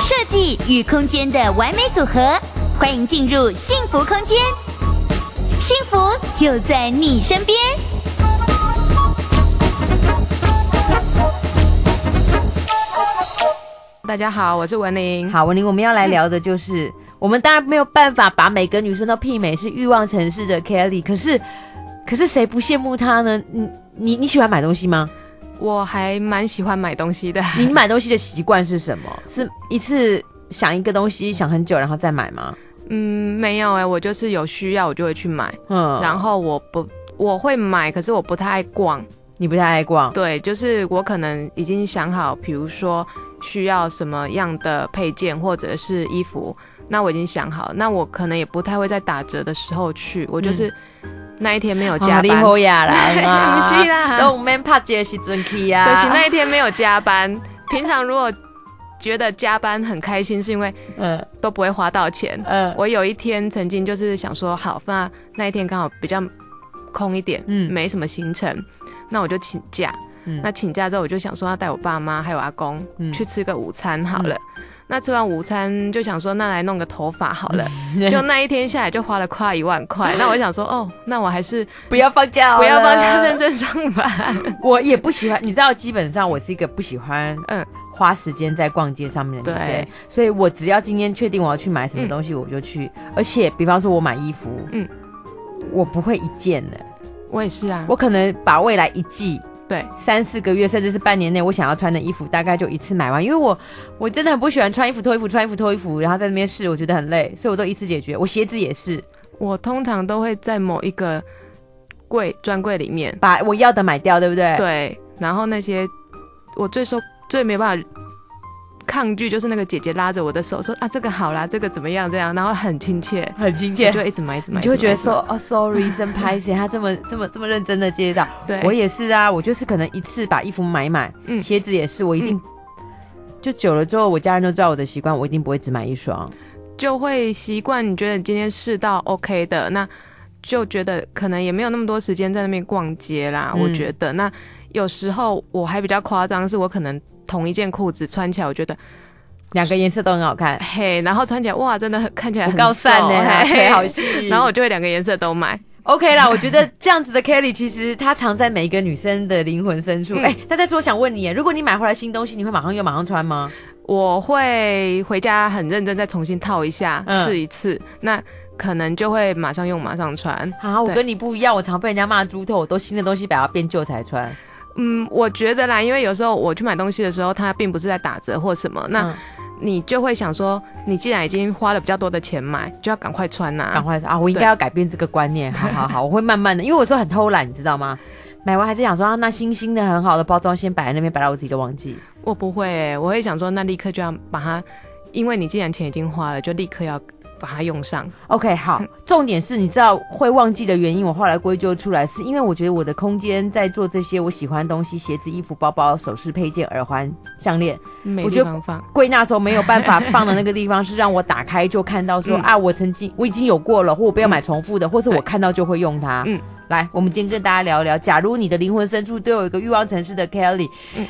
设计与空间的完美组合，欢迎进入幸福空间，幸福就在你身边。大家好，我是文玲。好，文玲，我们要来聊的就是，嗯、我们当然没有办法把每个女生都媲美，是欲望城市的 Kelly，可是，可是谁不羡慕她呢？你你你喜欢买东西吗？我还蛮喜欢买东西的。你买东西的习惯是什么？是一次想一个东西想很久，然后再买吗？嗯，没有哎、欸，我就是有需要我就会去买。嗯，然后我不我会买，可是我不太爱逛。你不太爱逛？对，就是我可能已经想好，比如说需要什么样的配件或者是衣服，那我已经想好，那我可能也不太会在打折的时候去，我就是。嗯那一天没有加班，好呀啦，不 是啦，都没拍节时阵去啊。可是那一天没有加班。平常如果觉得加班很开心，是因为嗯都不会花到钱。嗯，我有一天曾经就是想说，好，那那一天刚好比较空一点，嗯，没什么行程，那我就请假。嗯，那请假之后，我就想说要带我爸妈还有阿公去吃个午餐好了。那吃完午餐就想说，那来弄个头发好了。就那一天下来就花了快一万块。那我想说，哦，那我还是不要放假，不要放假，认真上班。我也不喜欢，你知道，基本上我是一个不喜欢嗯花时间在逛街上面的女生。对，所以我只要今天确定我要去买什么东西，我就去。而且，比方说我买衣服，嗯，我不会一件的。我也是啊，我可能把未来一季。对，三四个月甚至是半年内，我想要穿的衣服大概就一次买完，因为我我真的很不喜欢穿衣服脱衣服穿衣服脱衣服，然后在那边试，我觉得很累，所以我都一次解决。我鞋子也是，我通常都会在某一个柜专柜里面把我要的买掉，对不对？对，然后那些我最受最没办法。抗拒就是那个姐姐拉着我的手说啊，这个好啦，这个怎么样？这样，然后很亲切，很亲切，就一直买，一直买，你就会觉得说哦，sorry，真拍谢，他这么这么这么认真的接到，对我也是啊，我就是可能一次把衣服买买，嗯，鞋子也是，我一定、嗯、就久了之后，我家人都知道我的习惯，我一定不会只买一双，就会习惯。你觉得你今天试到 OK 的，那就觉得可能也没有那么多时间在那边逛街啦。嗯、我觉得那有时候我还比较夸张，是我可能。同一件裤子穿起来，我觉得两个颜色都很好看，嘿，然后穿起来哇，真的很看起来很高散呢，嘿，好细，然后我就会两个颜色都买，OK 啦。我觉得这样子的 Kelly 其实她藏在每一个女生的灵魂深处。哎、嗯，那但是我想问你，如果你买回来新东西，你会马上用马上穿吗？我会回家很认真再重新套一下试、嗯、一次，那可能就会马上用马上穿。好，我跟你不一样，我常被人家骂猪头，我都新的东西把它变旧才穿。嗯，我觉得啦，因为有时候我去买东西的时候，它并不是在打折或什么，那你就会想说，你既然已经花了比较多的钱买，就要赶快穿呐、啊，赶快啊！我应该要改变这个观念，好好好，我会慢慢的，因为我说很偷懒，你知道吗？买完还是想说啊，那新新的很好的包装先摆在那边，摆到我自己都忘记。我不会、欸，我会想说，那立刻就要把它，因为你既然钱已经花了，就立刻要。把它用上，OK，好。重点是，你知道会忘记的原因，我后来归咎出来，是因为我觉得我的空间在做这些我喜欢的东西，鞋子、衣服、包包、首饰、配件、耳环、项链。我觉得归纳时候没有办法放的那个地方，是让我打开就看到说、嗯、啊，我曾经我已经有过了，或我不要买重复的，嗯、或者我看到就会用它。嗯，来，我们今天跟大家聊一聊，假如你的灵魂深处都有一个欲望城市的 Kelly。嗯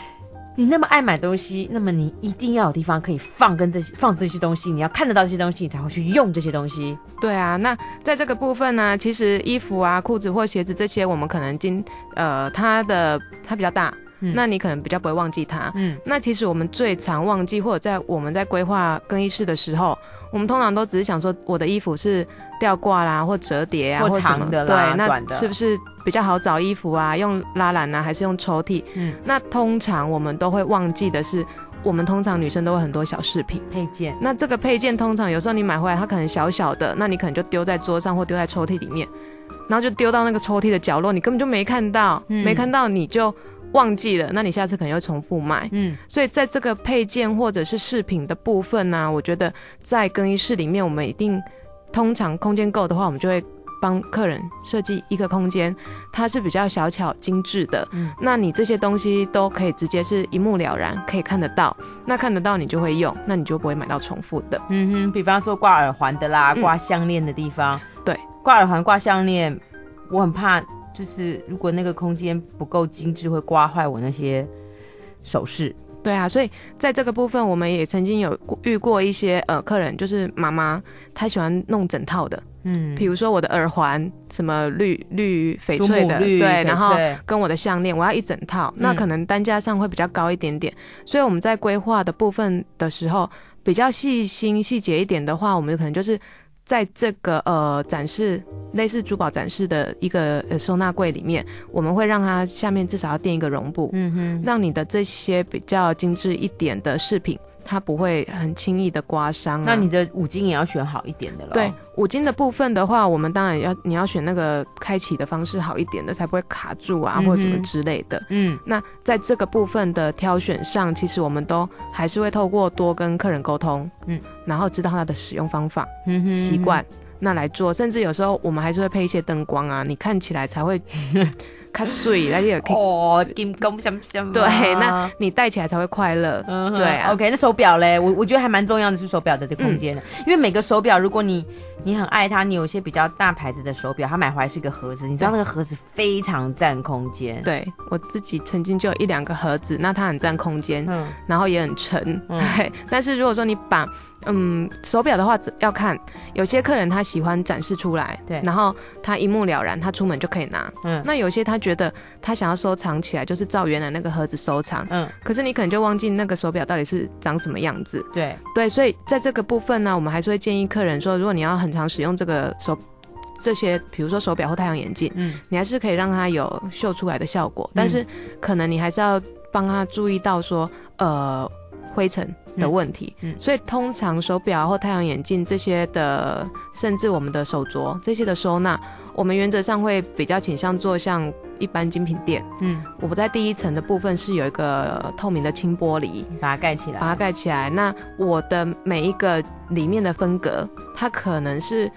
你那么爱买东西，那么你一定要有地方可以放跟这些放这些东西，你要看得到这些东西，你才会去用这些东西。对啊，那在这个部分呢，其实衣服啊、裤子或鞋子这些，我们可能今呃它的它比较大。嗯、那你可能比较不会忘记它。嗯，那其实我们最常忘记，或者在我们在规划更衣室的时候，我们通常都只是想说，我的衣服是吊挂啦，或折叠啊，或长的啦，对，那是不是比较好找衣服啊？用拉篮啊，还是用抽屉？嗯，那通常我们都会忘记的是，我们通常女生都会很多小饰品配件。那这个配件通常有时候你买回来，它可能小小的，那你可能就丢在桌上或丢在抽屉里面，然后就丢到那个抽屉的角落，你根本就没看到，嗯、没看到你就。忘记了，那你下次可能又重复买。嗯，所以在这个配件或者是饰品的部分呢、啊，我觉得在更衣室里面，我们一定通常空间够的话，我们就会帮客人设计一个空间，它是比较小巧精致的。嗯，那你这些东西都可以直接是一目了然，可以看得到。那看得到你就会用，那你就不会买到重复的。嗯哼，比方说挂耳环的啦，挂项链的地方。嗯、对，挂耳环、挂项链，我很怕。就是如果那个空间不够精致，会刮坏我那些首饰。对啊，所以在这个部分，我们也曾经有遇过一些呃客人，就是妈妈她喜欢弄整套的，嗯，比如说我的耳环，什么绿绿翡翠的，对，然后跟我的项链，我要一整套，嗯，那可能单价上会比较高一点点，所以我们在规划的部分的时候，比较细心细节一点的话，我们可能就是。在这个呃展示类似珠宝展示的一个呃收纳柜里面，我们会让它下面至少要垫一个绒布，嗯哼，让你的这些比较精致一点的饰品。它不会很轻易的刮伤、啊。那你的五金也要选好一点的了。对，五金的部分的话，我们当然要你要选那个开启的方式好一点的，才不会卡住啊，嗯、或者什么之类的。嗯，那在这个部分的挑选上，其实我们都还是会透过多跟客人沟通，嗯，然后知道它的使用方法、嗯哼，习惯，那来做。甚至有时候我们还是会配一些灯光啊，你看起来才会。卡水，那也可以哦，金工什么什么。对，那你戴起来才会快乐。嗯，对啊。OK，那手表嘞，我我觉得还蛮重要的是手表的这个空间的，嗯，因为每个手表，如果你你很爱它，你有一些比较大牌子的手表，它买回来是一个盒子，你知道那个盒子非常占空间。对，我自己曾经就有一两个盒子，那它很占空间，嗯，然后也很沉，嗯，对。但是如果说你把嗯，手表的话要看，有些客人他喜欢展示出来，对，然后他一目了然，他出门就可以拿。嗯，那有些他觉得他想要收藏起来，就是照原来那个盒子收藏。嗯，可是你可能就忘记那个手表到底是长什么样子。对对，所以在这个部分呢，我们还是会建议客人说，如果你要很常使用这个手这些，比如说手表或太阳眼镜，嗯，你还是可以让它有秀出来的效果，但是可能你还是要帮他注意到说，呃。灰尘的问题，嗯，所以通常手表或太阳眼镜这些的，甚至我们的手镯这些的收纳，我们原则上会比较倾向做像一般精品店，嗯，我们在第一层的部分是有一个透明的轻玻璃，把它盖起来，把它盖起来。那我的每一个里面的分隔，它可能是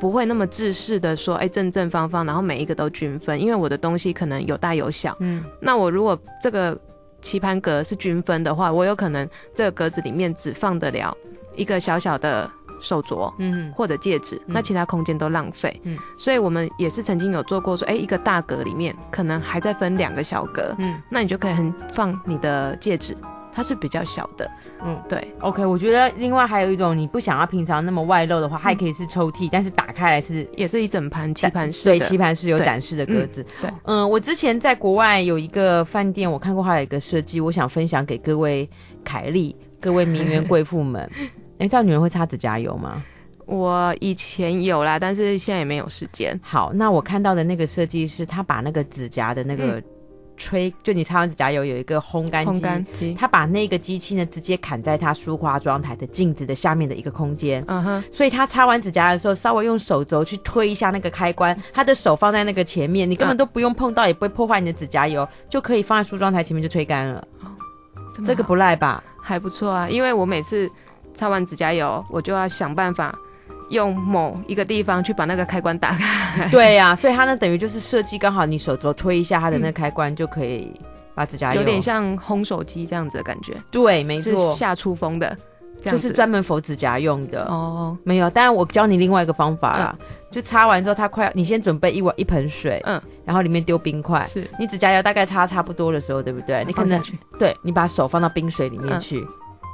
不会那么制式的说，哎、欸，正正方方，然后每一个都均分，因为我的东西可能有大有小，嗯，那我如果这个。棋盘格是均分的话，我有可能这个格子里面只放得了一个小小的手镯，嗯，或者戒指，嗯、那其他空间都浪费，嗯，所以我们也是曾经有做过说，哎、欸，一个大格里面可能还在分两个小格，嗯，那你就可以很放你的戒指。它是比较小的，嗯，对，OK，我觉得另外还有一种，你不想要平常那么外露的话，它也可以是抽屉，但是打开来是也是一整盘棋盘式，对，棋盘式有展示的格子，对，嗯，我之前在国外有一个饭店，我看过它有一个设计，我想分享给各位凯丽、各位名媛贵妇们。哎，知道女人会擦指甲油吗？我以前有啦，但是现在也没有时间。好，那我看到的那个设计是，他把那个指甲的那个。嗯吹，就你擦完指甲油有一个烘干机，他把那个机器呢直接砍在他梳化妆台的镜子的下面的一个空间。嗯哼，所以他擦完指甲的时候，稍微用手肘去推一下那个开关，他的手放在那个前面，你根本都不用碰到，也不会破坏你的指甲油，就可以放在梳妆台前面就吹干了。哦，这个不赖吧？还不错啊，因为我每次擦完指甲油，我就要想办法。用某一个地方去把那个开关打开，对呀、啊，所以它呢等于就是设计刚好，你手肘推一下它的那个开关就可以把指甲油，有点像烘手机这样子的感觉。对，没错，是下出风的，就是专门否指甲用的。哦，没有，当然我教你另外一个方法啦，嗯、就擦完之后它快要，你先准备一碗一盆水，嗯，然后里面丢冰块，是。你指甲油大概擦差不多的时候，对不对？你可能对，你把手放到冰水里面去。嗯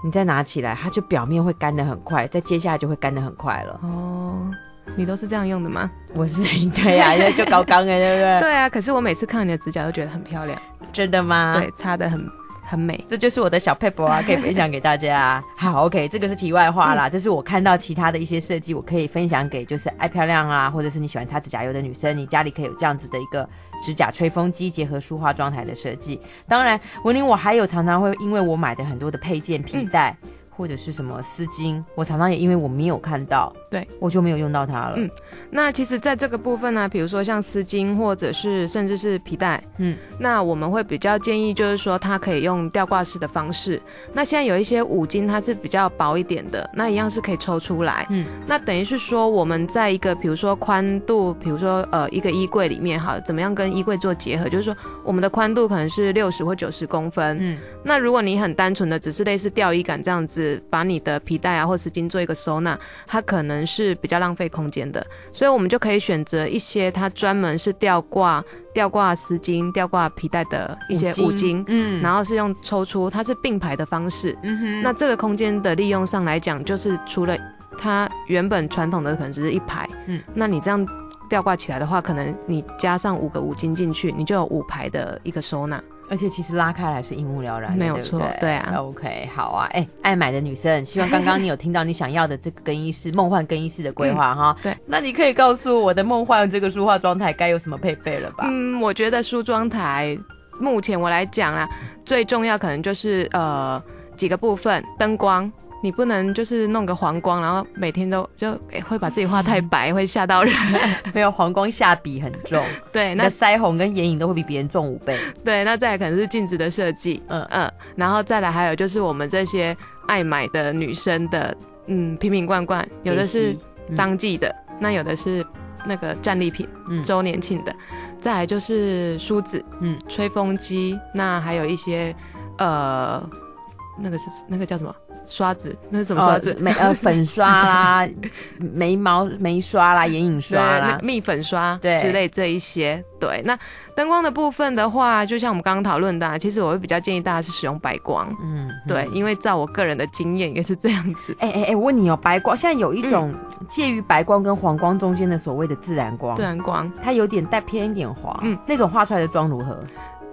你再拿起来，它就表面会干得很快，再接下来就会干得很快了。哦，你都是这样用的吗？我是 对呀、啊，就高刚哎，对不对？对啊，可是我每次看你的指甲都觉得很漂亮，真的吗？对，擦的很很美，这就是我的小撇步啊，可以分享给大家。好，OK，这个是题外话啦，这、嗯、是我看到其他的一些设计，我可以分享给就是爱漂亮啊，或者是你喜欢擦指甲油的女生，你家里可以有这样子的一个。指甲吹风机结合梳化妆台的设计，当然文玲我还有常常会因为我买的很多的配件皮带。嗯或者是什么丝巾，我常常也因为我没有看到，对，我就没有用到它了。嗯，那其实在这个部分呢，比如说像丝巾，或者是甚至是皮带，嗯，那我们会比较建议就是说它可以用吊挂式的方式。那现在有一些五金它是比较薄一点的，那一样是可以抽出来。嗯，那等于是说我们在一个比如说宽度，比如说呃一个衣柜里面哈，怎么样跟衣柜做结合？就是说我们的宽度可能是六十或九十公分。嗯，那如果你很单纯的只是类似吊衣杆这样子。子把你的皮带啊或丝巾做一个收纳，它可能是比较浪费空间的，所以我们就可以选择一些它专门是吊挂吊挂丝巾、吊挂皮带的一些五金，嗯，然后是用抽出，它是并排的方式，嗯哼，那这个空间的利用上来讲，就是除了它原本传统的可能只是一排，嗯，那你这样。吊挂起来的话，可能你加上五个五金进去，你就有五排的一个收纳，而且其实拉开来是一目了然，没有错，对，对啊。OK，好啊，哎、欸，爱买的女生，希望刚刚你有听到你想要的这个更衣室梦幻更衣室的规划哈。对，那你可以告诉我的梦幻这个梳化妆台该有什么配备了吧？嗯，我觉得梳妆台目前我来讲啊，最重要可能就是呃几个部分，灯光。你不能就是弄个黄光，然后每天都就会把自己画太白，会吓到人。没有黄光下笔很重，对，那腮红跟眼影都会比别人重五倍。对，那再来可能是镜子的设计，嗯。嗯，然后再来还有就是我们这些爱买的女生的，嗯，瓶瓶罐罐，有的是当季的，嗯、那有的是那个战利品，嗯，周年庆的，再来就是梳子，嗯，吹风机，那还有一些呃，那个是那个叫什么？刷子，那是什么刷子？眉、呃、呃 粉刷啦，眉毛眉刷啦，眼影刷啦，蜜粉刷对之类这一些。对，那灯光的部分的话，就像我们刚刚讨论的、啊，其实我会比较建议大家是使用白光。嗯，对，因为照我个人的经验也是这样子。哎 哎哎，我问你哦，白光现在有一种介于白光跟黄光中间的所谓的自然光，自然光，它有点带偏一点黄。嗯，那种画出来的妆如何？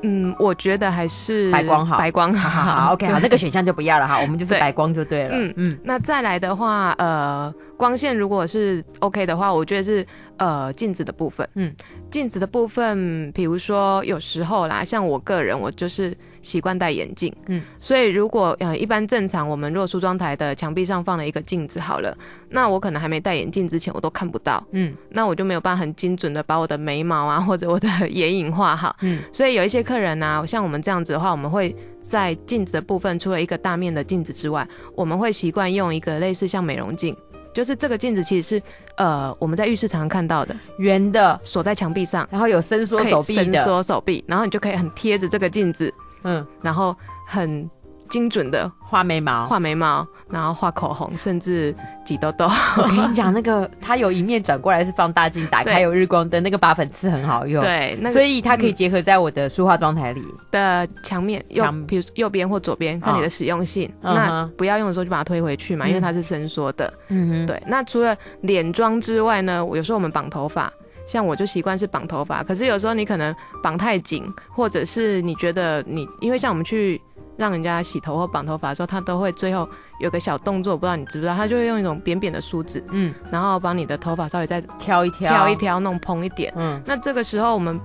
嗯，我觉得还是白光好，白光好。好，好，好，OK，好，那个选项就不要了哈，我们就是白光就对了。嗯嗯，那再来的话，呃，光线如果是 OK 的话，我觉得是。呃，镜子的部分，嗯，镜子的部分，比如说有时候啦，像我个人，我就是习惯戴眼镜，嗯，所以如果呃一般正常，我们如果梳妆台的墙壁上放了一个镜子好了，那我可能还没戴眼镜之前，我都看不到，嗯，那我就没有办法很精准的把我的眉毛啊 或者我的眼影画好，嗯，所以有一些客人呢、啊，像我们这样子的话，我们会在镜子的部分，除了一个大面的镜子之外，我们会习惯用一个类似像美容镜。就是这个镜子其实是，呃，我们在浴室常常看到的，圆的，锁在墙壁上，然后有伸缩手臂的，伸缩手臂，然后你就可以很贴着这个镜子，嗯，然后很。精准的画眉毛，画眉毛，然后画口红，甚至挤痘痘。我跟你讲，那个它有一面转过来是放大镜，打开有日光灯，那个拔粉刺很好用。对，那个、所以它可以结合在我的梳化妆台里的墙面，右，比如右边或左边，看你的使用性。哦、那不要用的时候就把它推回去嘛，嗯、因为它是伸缩的。嗯哼，对。那除了脸妆之外呢，有时候我们绑头发，像我就习惯是绑头发，可是有时候你可能绑太紧，或者是你觉得你，因为像我们去。让人家洗头或绑头发的时候，他都会最后有个小动作，不知道你知不知道？他就会用一种扁扁的梳子，嗯，然后把你的头发稍微再挑一挑，挑一挑，弄蓬一点，嗯。那这个时候我们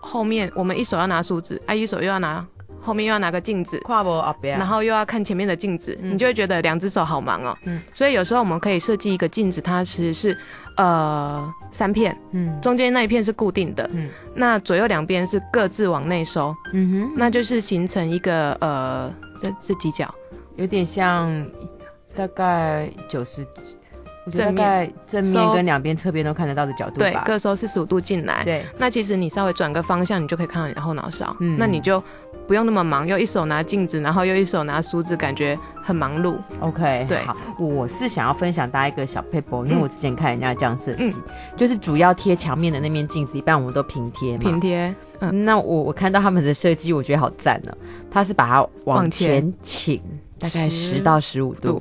后面，我们一手要拿梳子，啊，一手又要拿，后面又要拿个镜子，跨步然后又要看前面的镜子，嗯、你就会觉得两只手好忙哦，嗯。所以有时候我们可以设计一个镜子，它其实是。呃，三片，嗯，中间那一片是固定的，嗯，那左右两边是各自往内收，嗯哼，那就是形成一个呃，这这几角，有点像大概九十，大概正面跟两边侧边都看得到的角度吧，对，各收四十五度进来，对，那其实你稍微转个方向，你就可以看到你的后脑勺，嗯，那你就。不用那么忙，又一手拿镜子，然后又一手拿梳子，感觉很忙碌。OK，对，好，我是想要分享大家一个小撇步，因为我之前看人家这样设计，嗯、就是主要贴墙面的那面镜子，一般我们都平贴嘛。平贴。嗯，那我我看到他们的设计，我觉得好赞呢。他是把它往前倾，大概十到十五度。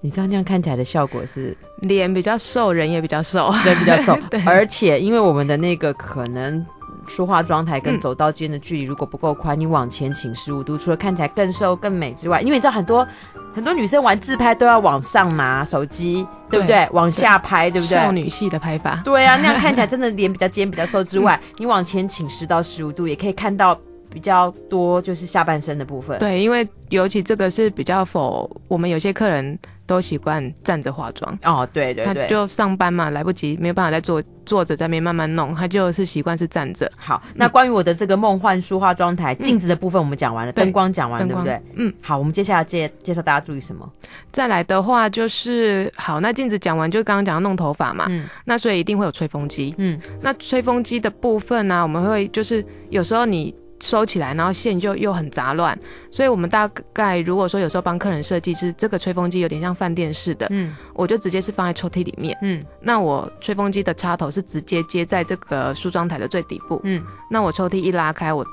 嗯，你知道那样看起来的效果是脸比较瘦，人也比较瘦，人，比较瘦。而且因为我们的那个可能。说话妆台跟走道间的距离如果不够宽，嗯、你往前倾十五度，除了看起来更瘦更美之外，因为你知道很多很多女生玩自拍都要往上拿手机，对不对？对往下拍，对，对不对？少女系的拍法。对啊，那样看起来真的脸比较尖、比较瘦之外，嗯、你往前倾十到十五度，也可以看到比较多就是下半身的部分。对，因为尤其这个是比较否我们有些客人。都习惯站着化妆哦，对对对，他就上班嘛，来不及，没有办法再坐坐着在那边慢慢弄，他就是习惯是站着。好，那关于我的这个梦幻梳化妆台镜子的部分，我们讲完了，灯光讲完了，对不对？嗯，好，我们接下来介介绍大家注意什么？再来的话就是，好，那镜子讲完，就刚刚讲到弄头发嘛，嗯，那所以一定会有吹风机，嗯，那吹风机的部分呢，我们会就是有时候你。收起来，然后线就又很杂乱，所以我们大概如果说有时候帮客人设计是这个吹风机有点像饭店式的，嗯，我就直接是放在抽屉里面，嗯，那我吹风机的插头是直接接在这个梳妆台的最底部，嗯，那我抽屉一拉开，我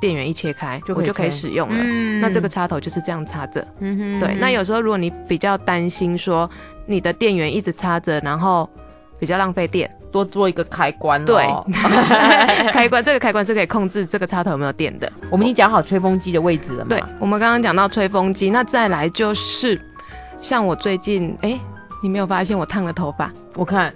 电源一切开，就我就可以使用了，嗯，那这个插头就是这样插着，嗯哼，对，那有时候如果你比较担心说你的电源一直插着，然后比较浪费电。多做一个开关，对，开关这个开关是可以控制这个插头有没有电的。我们已经讲好吹风机的位置了嘛？对，我们刚刚讲到吹风机，那再来就是像我最近，哎、欸，你没有发现我烫了头发？我看，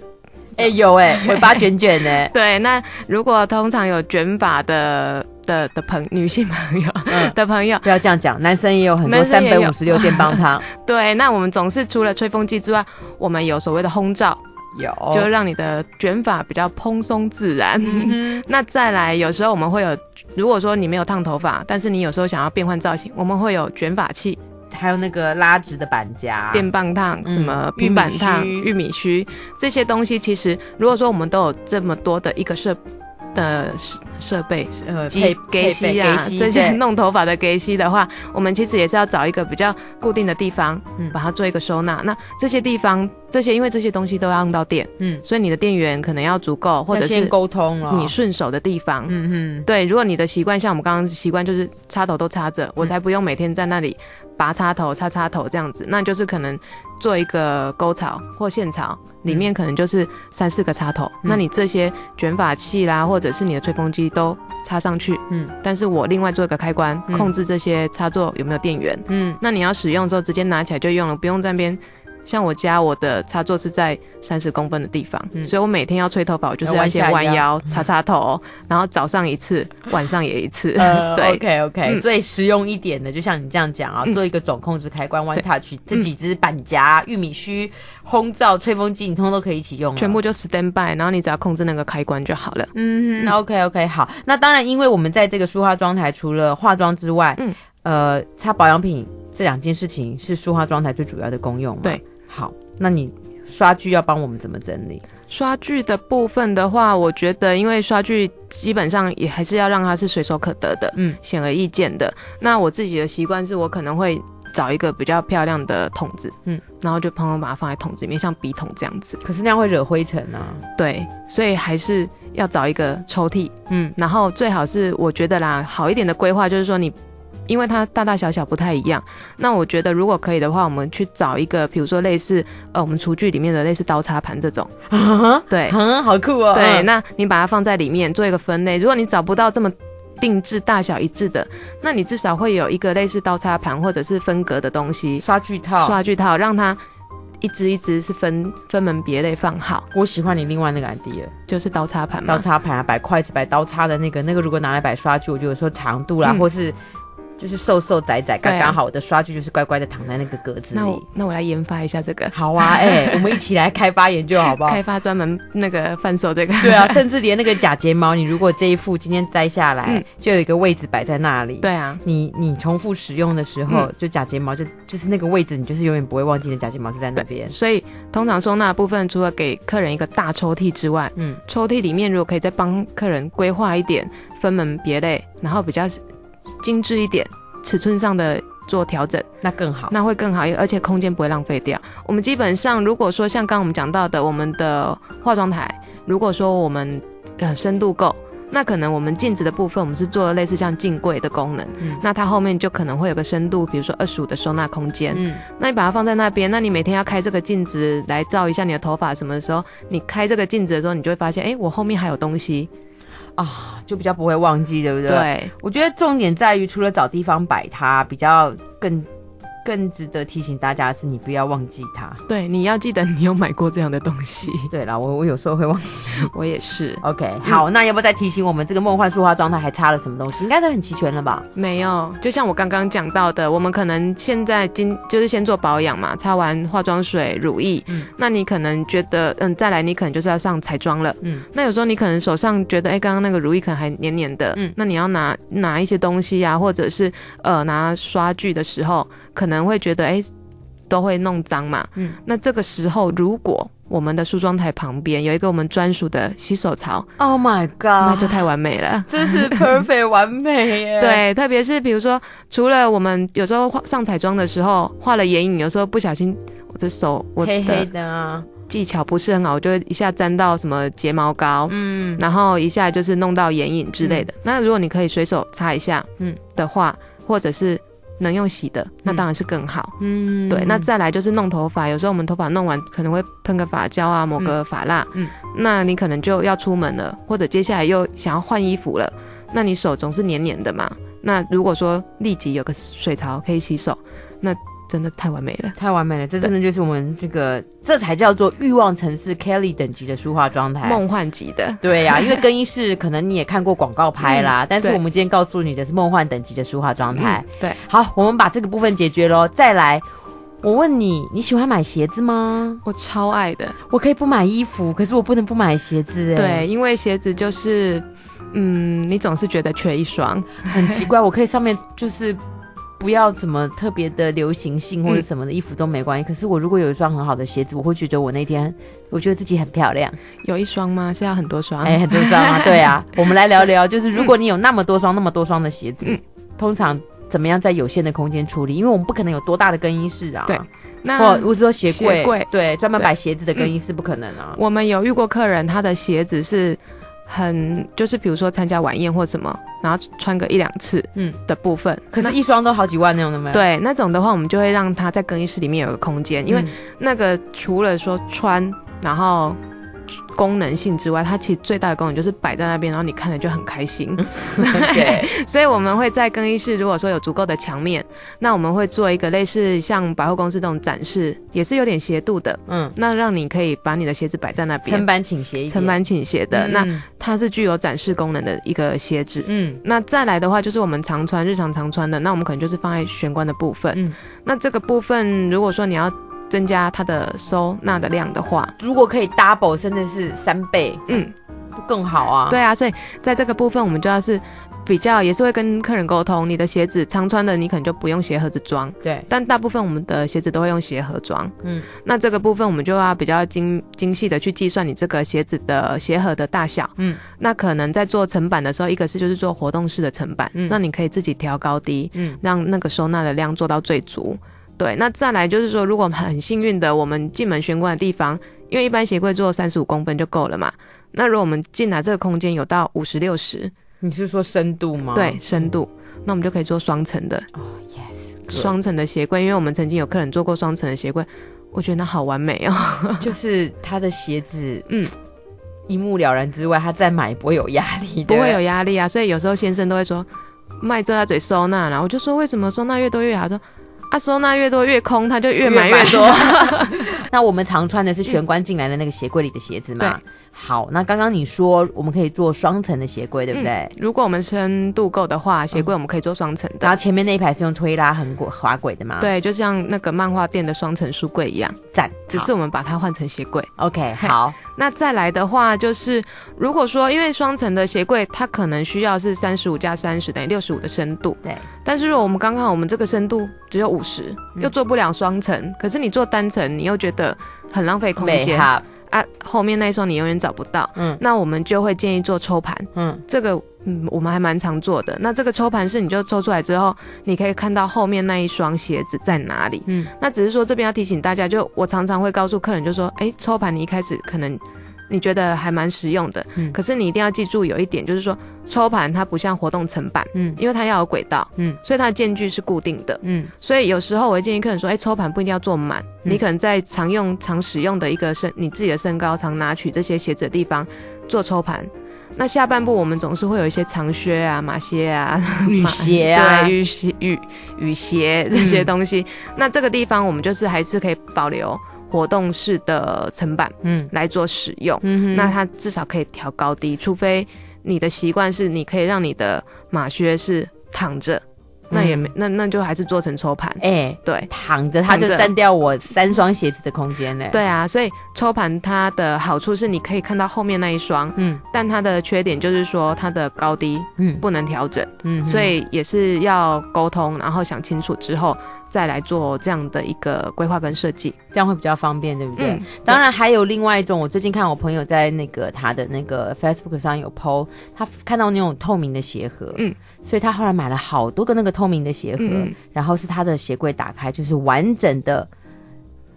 哎、欸，有哎、欸，尾巴卷卷的。对，那如果通常有卷发的的的朋女性朋友、嗯、的朋友，不要这样讲，男生也有很多三百五十六电棒烫。对，那我们总是除了吹风机之外，我们有所谓的烘罩。有，就让你的卷发比较蓬松自然。嗯、那再来，有时候我们会有，如果说你没有烫头发，但是你有时候想要变换造型，我们会有卷发器，还有那个拉直的板夹、电棒烫、什么平板烫、玉米须。这些东西。其实，如果说我们都有这么多的一个设的设备，呃，机给吸啊，这些弄头发的给吸的话，我们其实也是要找一个比较固定的地方，嗯，把它做一个收纳。那这些地方。这些因为这些东西都要用到电，嗯，所以你的电源可能要足够，或者是先沟通了你顺手的地方，嗯嗯，对。如果你的习惯像我们刚刚习惯就是插头都插着，我才不用每天在那里拔插头、插插头这样子，那就是可能做一个沟槽或线槽，里面可能就是三四个插头，嗯，那你这些卷发器啦，或者是你的吹风机都插上去，嗯，但是我另外做一个开关，控制这些插座有没有电源，嗯，那你要使用的时候直接拿起来就用了，不用在那边。像我家我的插座是在三十公分的地方，嗯，所以我每天要吹头发，我就是要先弯腰插插头，然后早上一次，晚上也一次。呃、对，OK OK，嗯，所以实用一点的，就像你这样讲啊，做一个总控制开关，One Touch，这几只板夹、玉米须、烘罩、吹风机，你通通都可以一起用，全部就 stand by，然后你只要控制那个开关就好了。嗯，OK OK，好。那当然，因为我们在这个梳化妆台，除了化妆之外，嗯，呃，擦保养品这两件事情是梳化妆台最主要的功用。对。好，那你刷剧要帮我们怎么整理？刷剧的部分的话，我觉得因为刷剧基本上也还是要让它是随手可得的，嗯，显而易见的。那我自己的习惯是我可能会找一个比较漂亮的桶子，嗯，然后就朋友把它放在桶子里面，像笔筒这样子。可是那样会惹灰尘啊。对，所以还是要找一个抽屉，嗯，然后最好是我觉得啦，好一点的规划就是说你。因为它大大小小不太一样，那我觉得如果可以的话，我们去找一个，比如说类似呃我们厨具里面的类似刀叉盘这种，对，嗯，好酷哦。对，那你把它放在里面做一个分类。如果你找不到这么定制大小一致的，那你至少会有一个类似刀叉盘或者是分隔的东西，刷具套，刷具套，让它一支一只是分分门别类放好。我喜欢你另外那个 idea，就是刀叉盘，刀叉盘啊，摆筷子、摆刀叉的那个，那个如果拿来摆刷具，我觉得有时候长度啦，嗯、或是。就是瘦瘦窄窄，刚刚好。我的刷具就是乖乖的躺在那个格子里。那我那我来研发一下这个。好啊，哎、欸，我们一起来开发研究好不好？开发专门那个贩售这个。对啊，甚至连那个假睫毛，你如果这一副今天摘下来，嗯、就有一个位置摆在那里。对啊，你你重复使用的时候，嗯、就假睫毛就就是那个位置，你就是永远不会忘记的假睫毛是在那边。所以通常收纳部分，除了给客人一个大抽屉之外，嗯，抽屉里面如果可以再帮客人规划一点，分门别类，然后比较精致一点。尺寸上的做调整，那更好，那会更好，而且空间不会浪费掉。我们基本上，如果说像刚刚我们讲到的，我们的化妆台，如果说我们呃深度够，那可能我们镜子的部分，我们是做了类似像镜柜的功能，嗯，那它后面就可能会有个深度，比如说二十五的收纳空间，嗯，那你把它放在那边，那你每天要开这个镜子来照一下你的头发什么的时候，你开这个镜子的时候，你就会发现，哎、欸，我后面还有东西。啊，就比较不会忘记，对不对？对，我觉得重点在于，除了找地方摆它，比较更。更值得提醒大家的是，你不要忘记它。对，你要记得你有买过这样的东西。对啦，我我有时候会忘记，我也是。OK，好，那要不要再提醒我们这个梦幻梳化妆它还差了什么东西？应该都很齐全了吧？没有，就像我刚刚讲到的，我们可能现在今就是先做保养嘛，擦完化妆水、乳液，嗯，那你可能觉得，嗯，再来你可能就是要上彩妆了，嗯，那有时候你可能手上觉得，哎、欸，刚刚那个乳液可能还黏黏的，嗯，那你要拿拿一些东西啊，或者是呃拿刷具的时候，可能会觉得，哎、欸。都会弄脏嘛。嗯，那这个时候如果我们的梳妆台旁边有一个我们专属的洗手槽，Oh my god，那就太完美了，这是 perfect 完美耶。对，特别是比如说，除了我们有时候画上彩妆的时候画了眼影，有时候不小心我的手我的黑黑的啊。技巧不是很好，我就会一下沾到什么睫毛膏，嗯，然后一下就是弄到眼影之类的。嗯、那如果你可以随手擦一下，嗯的话，嗯、或者是能用洗的，那当然是更好，嗯，对。那再来就是弄头发，有时候我们头发弄完可能会喷个发胶啊，抹个发蜡，嗯，那你可能就要出门了，或者接下来又想要换衣服了，那你手总是黏黏的嘛。那如果说立即有个水槽可以洗手，那。真的太完美了，太完美了！这真的就是我们这个，这才叫做欲望城市 Kelly 等级的书画状态，梦幻级的。对呀、啊，因为更衣室可能你也看过广告拍啦，嗯、但是我们今天告诉你的是梦幻等级的书画状态。嗯、对，好，我们把这个部分解决喽。再来，我问你，你喜欢买鞋子吗？我超爱的，我可以不买衣服，可是我不能不买鞋子。对，因为鞋子就是，嗯，你总是觉得缺一双，很奇怪。我可以上面就是。不要怎么特别的流行性或者什么的衣服都没关系。嗯、可是我如果有一双很好的鞋子，我会觉得我那天我觉得自己很漂亮。有一双吗？现在很多双？哎、欸，很多双啊！对啊，我们来聊聊，就是如果你有那么多双、那么多双的鞋子，嗯、通常怎么样在有限的空间处理？因为我们不可能有多大的更衣室啊。对，那或我是说鞋柜，鞋柜对，专门摆鞋子的更衣室不可能啊。我们有遇过客人，他的鞋子是。很就是比如说参加晚宴或什么，然后穿个一两次，嗯的部分，嗯、可是一双都好几万那种的没有？对，那种的话，我们就会让他在更衣室里面有个空间，因为那个除了说穿，然后。功能性之外，它其实最大的功能就是摆在那边，然后你看了就很开心。对，所以我们会在更衣室，如果说有足够的墙面，那我们会做一个类似像百货公司这种展示，也是有点斜度的。嗯，那让你可以把你的鞋子摆在那边，层板倾斜一，层板倾斜的。嗯、那它是具有展示功能的一个鞋子。嗯，那再来的话就是我们常穿、日常常穿的，那我们可能就是放在玄关的部分。嗯，那这个部分如果说你要。增加它的收纳的量的话，如果可以 double，甚至是三倍，嗯，更好啊。对啊，所以在这个部分，我们就要是比较，也是会跟客人沟通，你的鞋子常穿的，你可能就不用鞋盒子装。对，但大部分我们的鞋子都会用鞋盒装。嗯，那这个部分我们就要比较精精细的去计算你这个鞋子的鞋盒的大小。嗯，那可能在做层板的时候，一个是就是做活动式的层板，嗯，那你可以自己调高低，嗯，让那个收纳的量做到最足。对，那再来就是说，如果很幸运的，我们进门玄关的地方，因为一般鞋柜做三十五公分就够了嘛。那如果我们进来这个空间有到五十六十，你是说深度吗？对，深度，那我们就可以做双层的。哦、oh，yes，双层的鞋柜，因为我们曾经有客人做过双层的鞋柜，我觉得那好完美哦。就是他的鞋子，嗯，一目了然之外，他再买不会有压力，不会有压力啊。所以有时候先生都会说，卖这他嘴收纳，然后我就说为什么收纳越多越好？说。他收纳越多越空，他就越买越多。那我们常穿的是玄关进来的那个鞋柜里的鞋子嘛？对。好，那刚刚你说我们可以做双层的鞋柜，对不对？嗯，如果我们深度够的话，鞋柜我们可以做双层的。然后前面那一排是用推拉横轨滑轨的吗？对，就像那个漫画店的双层书柜一样。赞。只是我们把它换成鞋柜。OK，好。那再来的话，就是如果说因为双层的鞋柜，它可能需要是三十五加三十等于六十五的深度。对。但是如果我们刚刚我们这个深度只有五十，又做不了双层，嗯、可是你做单层，你又觉得很浪费空间。啊，后面那一双你永远找不到。嗯，那我们就会建议做抽盘。嗯，这个嗯，我们还蛮常做的。那这个抽盘是，你就抽出来之后，你可以看到后面那一双鞋子在哪里。嗯，那只是说这边要提醒大家，就我常常会告诉客人，就说，哎，抽盘你一开始可能。你觉得还蛮实用的，嗯，可是你一定要记住有一点，就是说抽盘它不像活动层板，嗯，因为它要有轨道，嗯，所以它的间距是固定的，嗯，所以有时候我会建议客人说，哎，抽盘不一定要做满，嗯，你可能在常用、常使用的一个身，你自己的身高常拿取这些鞋子的地方做抽盘。那下半部我们总是会有一些长靴啊、马靴啊、雨鞋啊、对，雨鞋、雨雨鞋这些东西，嗯，那这个地方我们就是还是可以保留。活动式的层板，嗯，来做使用，嗯哼，那它至少可以调高低，除非你的习惯是你可以让你的马靴是躺着。那也没，那那就还是做成抽盘，哎、欸，对，躺着它就占掉我三双鞋子的空间嘞。对啊，所以抽盘它的好处是你可以看到后面那一双，嗯，但它的缺点就是说它的高低，嗯，不能调整，嗯，所以也是要沟通，然后想清楚之后再来做这样的一个规划跟设计，这样会比较方便，对不对？嗯、当然还有另外一种，我最近看我朋友在那个他的那个 Facebook 上有 PO，他看到那种透明的鞋盒，嗯，所以他后来买了好多个那个透明的鞋盒，嗯、然后是他的鞋柜打开就是完整的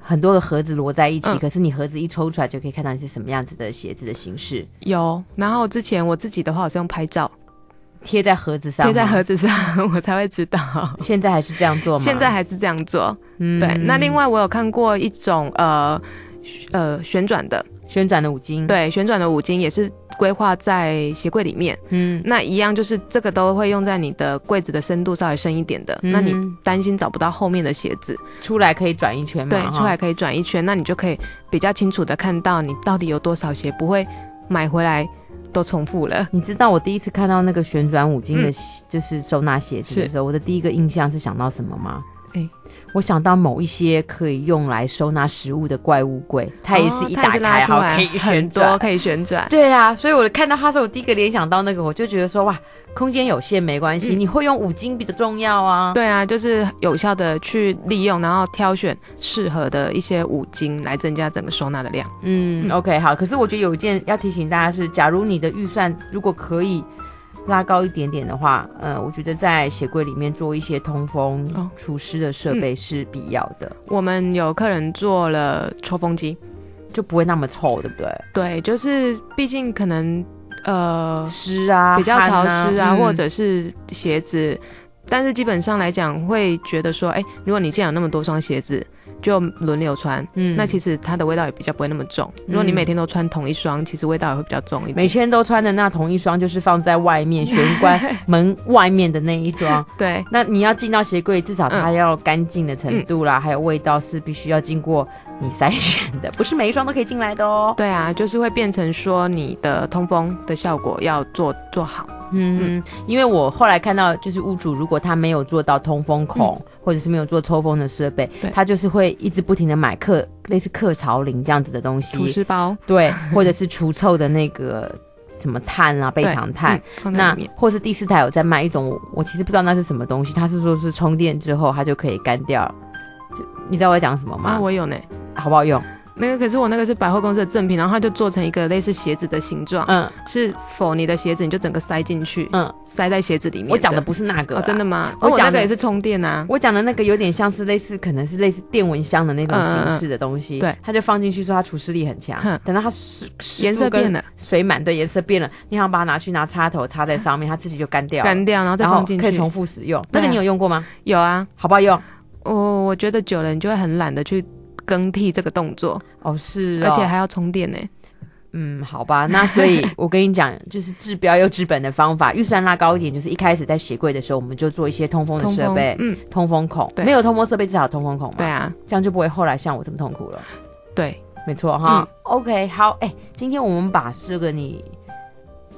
很多个盒子摞在一起，嗯、可是你盒子一抽出来就可以看到你是什么样子的鞋子的形式。有，然后之前我自己的话，我是用拍照。贴在盒子上，贴在盒子上，我才会知道。现在还是这样做吗？现在还是这样做。嗯，对。那另外我有看过一种呃呃旋转的旋转的五金，对，旋转的五金也是规划在鞋柜里面。嗯，那一样就是这个都会用在你的柜子的深度稍微深一点的。嗯、那你担心找不到后面的鞋子，出来可以转一圈吗？对，出来可以转一圈，那你就可以比较清楚的看到你到底有多少鞋，不会买回来。都重复了。你知道我第一次看到那个旋转五金的，就是收纳鞋子的时候，我的第一个印象是想到什么吗？哎，我想到某一些可以用来收纳食物的怪物柜，它也是一打开好可以很多可以旋转。对啊，所以我看到它时候，我第一个联想到那个，我就觉得说哇。空间有限没关系，嗯、你会用五金比较重要啊。对啊，就是有效的去利用，然后挑选适合的一些五金来增加整个收纳的量。嗯，嗯，OK，好。可是我觉得有一件要提醒大家是，假如你的预算如果可以拉高一点点的话，呃，我觉得在鞋柜里面做一些通风、除湿的设备是必要的。嗯、我们有客人做了抽风机，就不会那么臭，对不对？对，就是毕竟可能。呃，湿啊，比较潮湿啊，啊或者是鞋子，嗯、但是基本上来讲，会觉得说，哎、欸，如果你既然有那么多双鞋子，就轮流穿，嗯，那其实它的味道也比较不会那么重。嗯、如果你每天都穿同一双，其实味道也会比较重一点。每天都穿的那同一双，就是放在外面玄关 门外面的那一双。对，那你要进到鞋柜，至少它要干净的程度啦，嗯、还有味道是必须要经过。你筛选的不是每一双都可以进来的哦。对啊，就是会变成说你的通风的效果要做做好。嗯嗯，因为我后来看到，就是屋主如果他没有做到通风孔，嗯、或者是没有做抽风的设备，对他就是会一直不停的买客类似客潮灵这样子的东西，除湿包，对，或者是除臭的那个什么碳啊，备长碳。嗯、那或是第四台有在卖一种，我其实不知道那是什么东西，他是说是充电之后它就可以干掉。就你知道我在讲什么吗？啊，我有呢。好不好用？那个可是我那个是百货公司的赠品，然后它就做成一个类似鞋子的形状，嗯，是否你的鞋子你就整个塞进去，嗯，塞在鞋子里面。我讲的不是那个，真的吗？我讲的也是充电啊。我讲的那个有点像是类似，可能是类似电蚊香的那种形式的东西，对，它就放进去说它除湿力很强，等到它湿颜色变了，水满，对，颜色变了，你想把它拿去拿插头插在上面，它自己就干掉，干掉，然后再放进去，可以重复使用。那个你有用过吗？有啊，好不好用？我我觉得久了你就会很懒得去。更替这个动作哦，是哦，而且还要充电呢。嗯，好吧，那所以 我跟你讲，就是治标又治本的方法，预算拉高一点，就是一开始在鞋柜的时候，我们就做一些通风的设备，嗯，通风孔，对没有通风设备至少通风孔嘛，对啊，这样就不会后来像我这么痛苦了。对，没错哈。嗯、OK，好，哎、欸，今天我们把这个你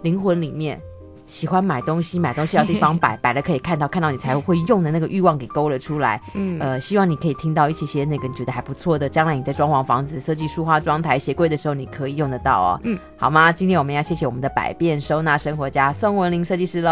灵魂里面。喜欢买东西，买东西要地方摆，摆了可以看到，看到你才会用的那个欲望给勾了出来。嗯，呃，希望你可以听到一些些那个你觉得还不错的，将来你在装潢房子、设计书画妆台、鞋柜的时候，你可以用得到哦。嗯，好吗？今天我们要谢谢我们的百变收纳生活家宋文玲设计师喽。